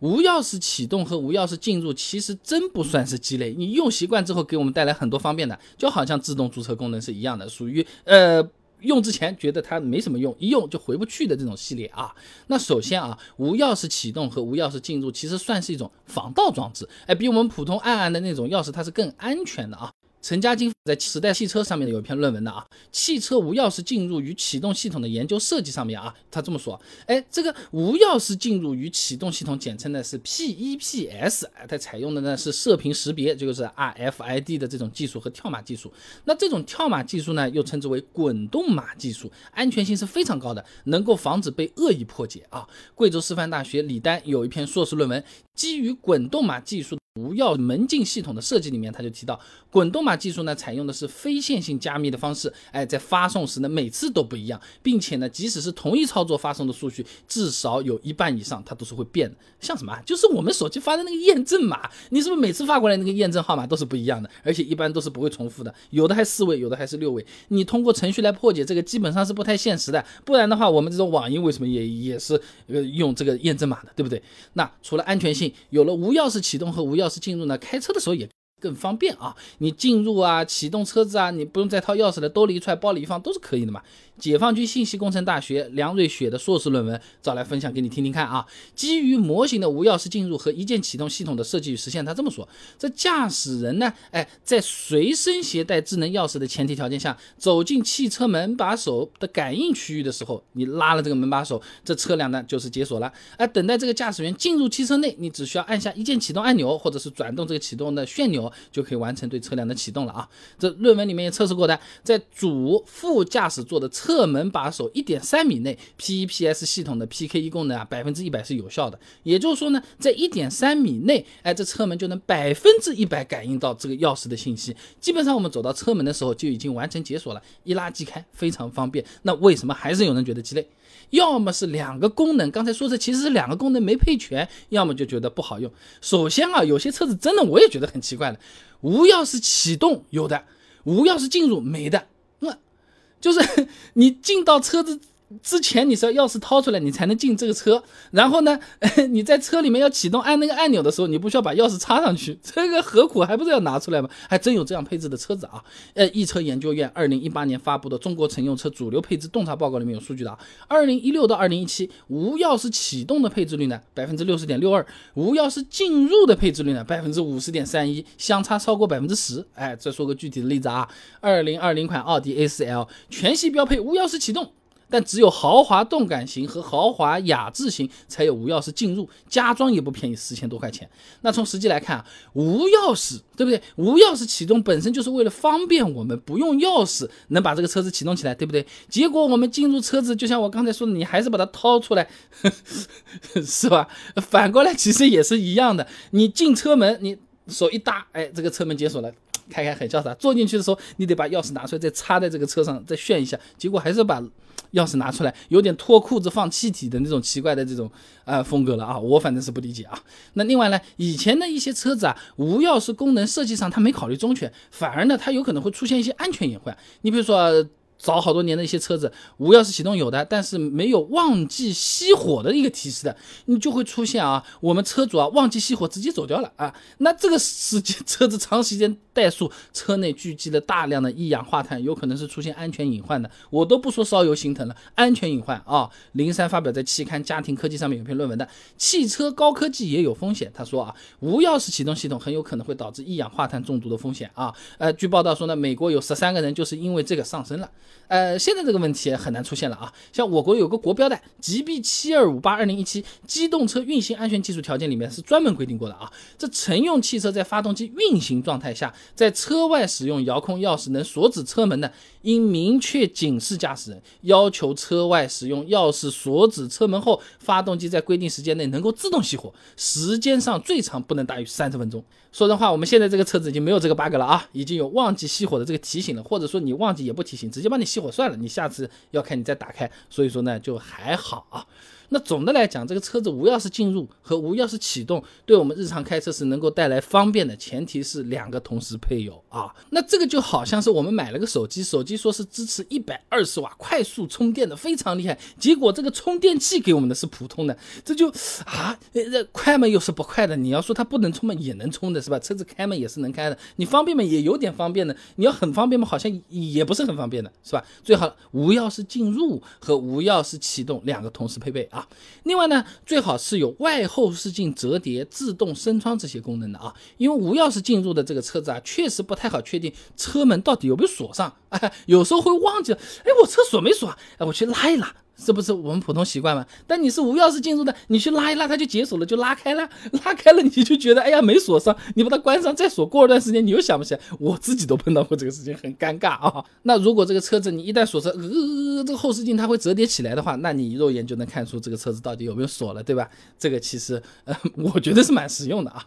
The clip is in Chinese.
无钥匙启动和无钥匙进入其实真不算是鸡肋，你用习惯之后给我们带来很多方便的，就好像自动驻车功能是一样的，属于呃用之前觉得它没什么用，一用就回不去的这种系列啊。那首先啊，无钥匙启动和无钥匙进入其实算是一种防盗装置，哎，比我们普通按按的那种钥匙它是更安全的啊。陈家金在《时代汽车》上面有一篇论文的啊，汽车无钥匙进入与启动系统的研究设计上面啊，他这么说，哎，这个无钥匙进入与启动系统简称的是 PEPS，它采用的呢是射频识别，就是 RFID 的这种技术和跳码技术。那这种跳码技术呢，又称之为滚动码技术，安全性是非常高的，能够防止被恶意破解啊。贵州师范大学李丹有一篇硕士论文，基于滚动码技术。无钥门禁系统的设计里面，他就提到，滚动码技术呢，采用的是非线性加密的方式，哎，在发送时呢，每次都不一样，并且呢，即使是同一操作发送的数据，至少有一半以上它都是会变的。像什么？就是我们手机发的那个验证码，你是不是每次发过来那个验证号码都是不一样的？而且一般都是不会重复的，有的还四位，有的还是六位。你通过程序来破解这个，基本上是不太现实的。不然的话，我们这种网银为什么也也是呃用这个验证码的，对不对？那除了安全性，有了无钥匙启动和无钥是进入呢，开车的时候也。更方便啊！你进入啊，启动车子啊，你不用再掏钥匙了，兜里一揣，包里一放，都是可以的嘛。解放军信息工程大学梁瑞雪的硕士论文找来分享给你听听看啊。基于模型的无钥匙进入和一键启动系统的设计与实现，他这么说：这驾驶人呢，哎，在随身携带智能钥匙的前提条件下，走进汽车门把手的感应区域的时候，你拉了这个门把手，这车辆呢就是解锁了。哎，等待这个驾驶员进入汽车内，你只需要按下一键启动按钮，或者是转动这个启动的旋钮。就可以完成对车辆的启动了啊！这论文里面也测试过的，在主副驾驶座的侧门把手一点三米内，PEPS 系统的 PKE 功能啊，百分之一百是有效的。也就是说呢，在一点三米内，哎，这车门就能百分之一百感应到这个钥匙的信息。基本上我们走到车门的时候就已经完成解锁了，一拉即开，非常方便。那为什么还是有人觉得鸡肋？要么是两个功能，刚才说的其实是两个功能没配全，要么就觉得不好用。首先啊，有些车子真的我也觉得很奇怪的无钥匙启动有的，无钥匙进入没的，那就是 你进到车子。之前你是要钥匙掏出来，你才能进这个车。然后呢，你在车里面要启动按那个按钮的时候，你不需要把钥匙插上去，这个何苦还不是要拿出来吗？还真有这样配置的车子啊！呃，易车研究院二零一八年发布的《中国乘用车主流配置洞察报告》里面有数据的啊。二零一六到二零一七，无钥匙启动的配置率呢，百分之六十点六二；无钥匙进入的配置率呢，百分之五十点三一，相差超过百分之十。哎，再说个具体的例子啊，二零二零款奥迪 A4L 全系标配无钥匙启动。但只有豪华动感型和豪华雅致型才有无钥匙进入，加装也不便宜，四千多块钱。那从实际来看啊，无钥匙，对不对？无钥匙启动本身就是为了方便我们不用钥匙能把这个车子启动起来，对不对？结果我们进入车子，就像我刚才说的，你还是把它掏出来，是吧？反过来其实也是一样的，你进车门，你手一搭，哎，这个车门解锁了。开开很潇洒，坐进去的时候你得把钥匙拿出来，再插在这个车上，再炫一下。结果还是把钥匙拿出来，有点脱裤子放气体的那种奇怪的这种啊风格了啊！我反正是不理解啊。那另外呢，以前的一些车子啊，无钥匙功能设计上它没考虑周全，反而呢它有可能会出现一些安全隐患。你比如说。早好多年的一些车子无钥匙启动有的，但是没有忘记熄火的一个提示的，你就会出现啊，我们车主啊忘记熄火直接走掉了啊，那这个时间车子长时间怠速，车内聚集了大量的一氧化碳，有可能是出现安全隐患的。我都不说烧油心疼了，安全隐患啊！林山发表在期刊《家庭科技》上面有篇论文的，汽车高科技也有风险。他说啊，无钥匙启动系统很有可能会导致一氧化碳中毒的风险啊。呃，据报道说呢，美国有十三个人就是因为这个上升了。呃，现在这个问题很难出现了啊。像我国有个国标的 GB 七二五八二零一七机动车运行安全技术条件里面是专门规定过的啊。这乘用汽车在发动机运行状态下，在车外使用遥控钥匙能锁止车门的，应明确警示驾驶人，要求车外使用钥匙锁止车门后，发动机在规定时间内能够自动熄火，时间上最长不能大于三十分钟。说真话，我们现在这个车子已经没有这个 bug 了啊，已经有忘记熄火的这个提醒了，或者说你忘记也不提醒，直接把你熄火算了，你下次要开你再打开，所以说呢就还好啊。那总的来讲，这个车子无钥匙进入和无钥匙启动，对我们日常开车是能够带来方便的，前提是两个同时配有啊。那这个就好像是我们买了个手机，手机说是支持一百二十瓦快速充电的，非常厉害，结果这个充电器给我们的是普通的，这就啊，这快嘛又是不快的。你要说它不能充嘛，也能充的是吧？车子开嘛也是能开的，你方便嘛也有点方便的，你要很方便嘛好像也不是很方便的，是吧？最好无钥匙进入和无钥匙启动两个同时配备啊。另外呢，最好是有外后视镜折叠、自动升窗这些功能的啊。因为无钥匙进入的这个车子啊，确实不太好确定车门到底有没有锁上，哎，有时候会忘记了，哎，我车锁没锁？哎，我去拉一拉。这不是我们普通习惯吗？但你是无钥匙进入的，你去拉一拉，它就解锁了，就拉开了，拉开了，你就觉得哎呀没锁上，你把它关上再锁，过一段时间你又想不起来。我自己都碰到过这个事情，很尴尬啊。那如果这个车子你一旦锁上，呃，这个后视镜它会折叠起来的话，那你肉眼就能看出这个车子到底有没有锁了，对吧？这个其实呃，我觉得是蛮实用的啊。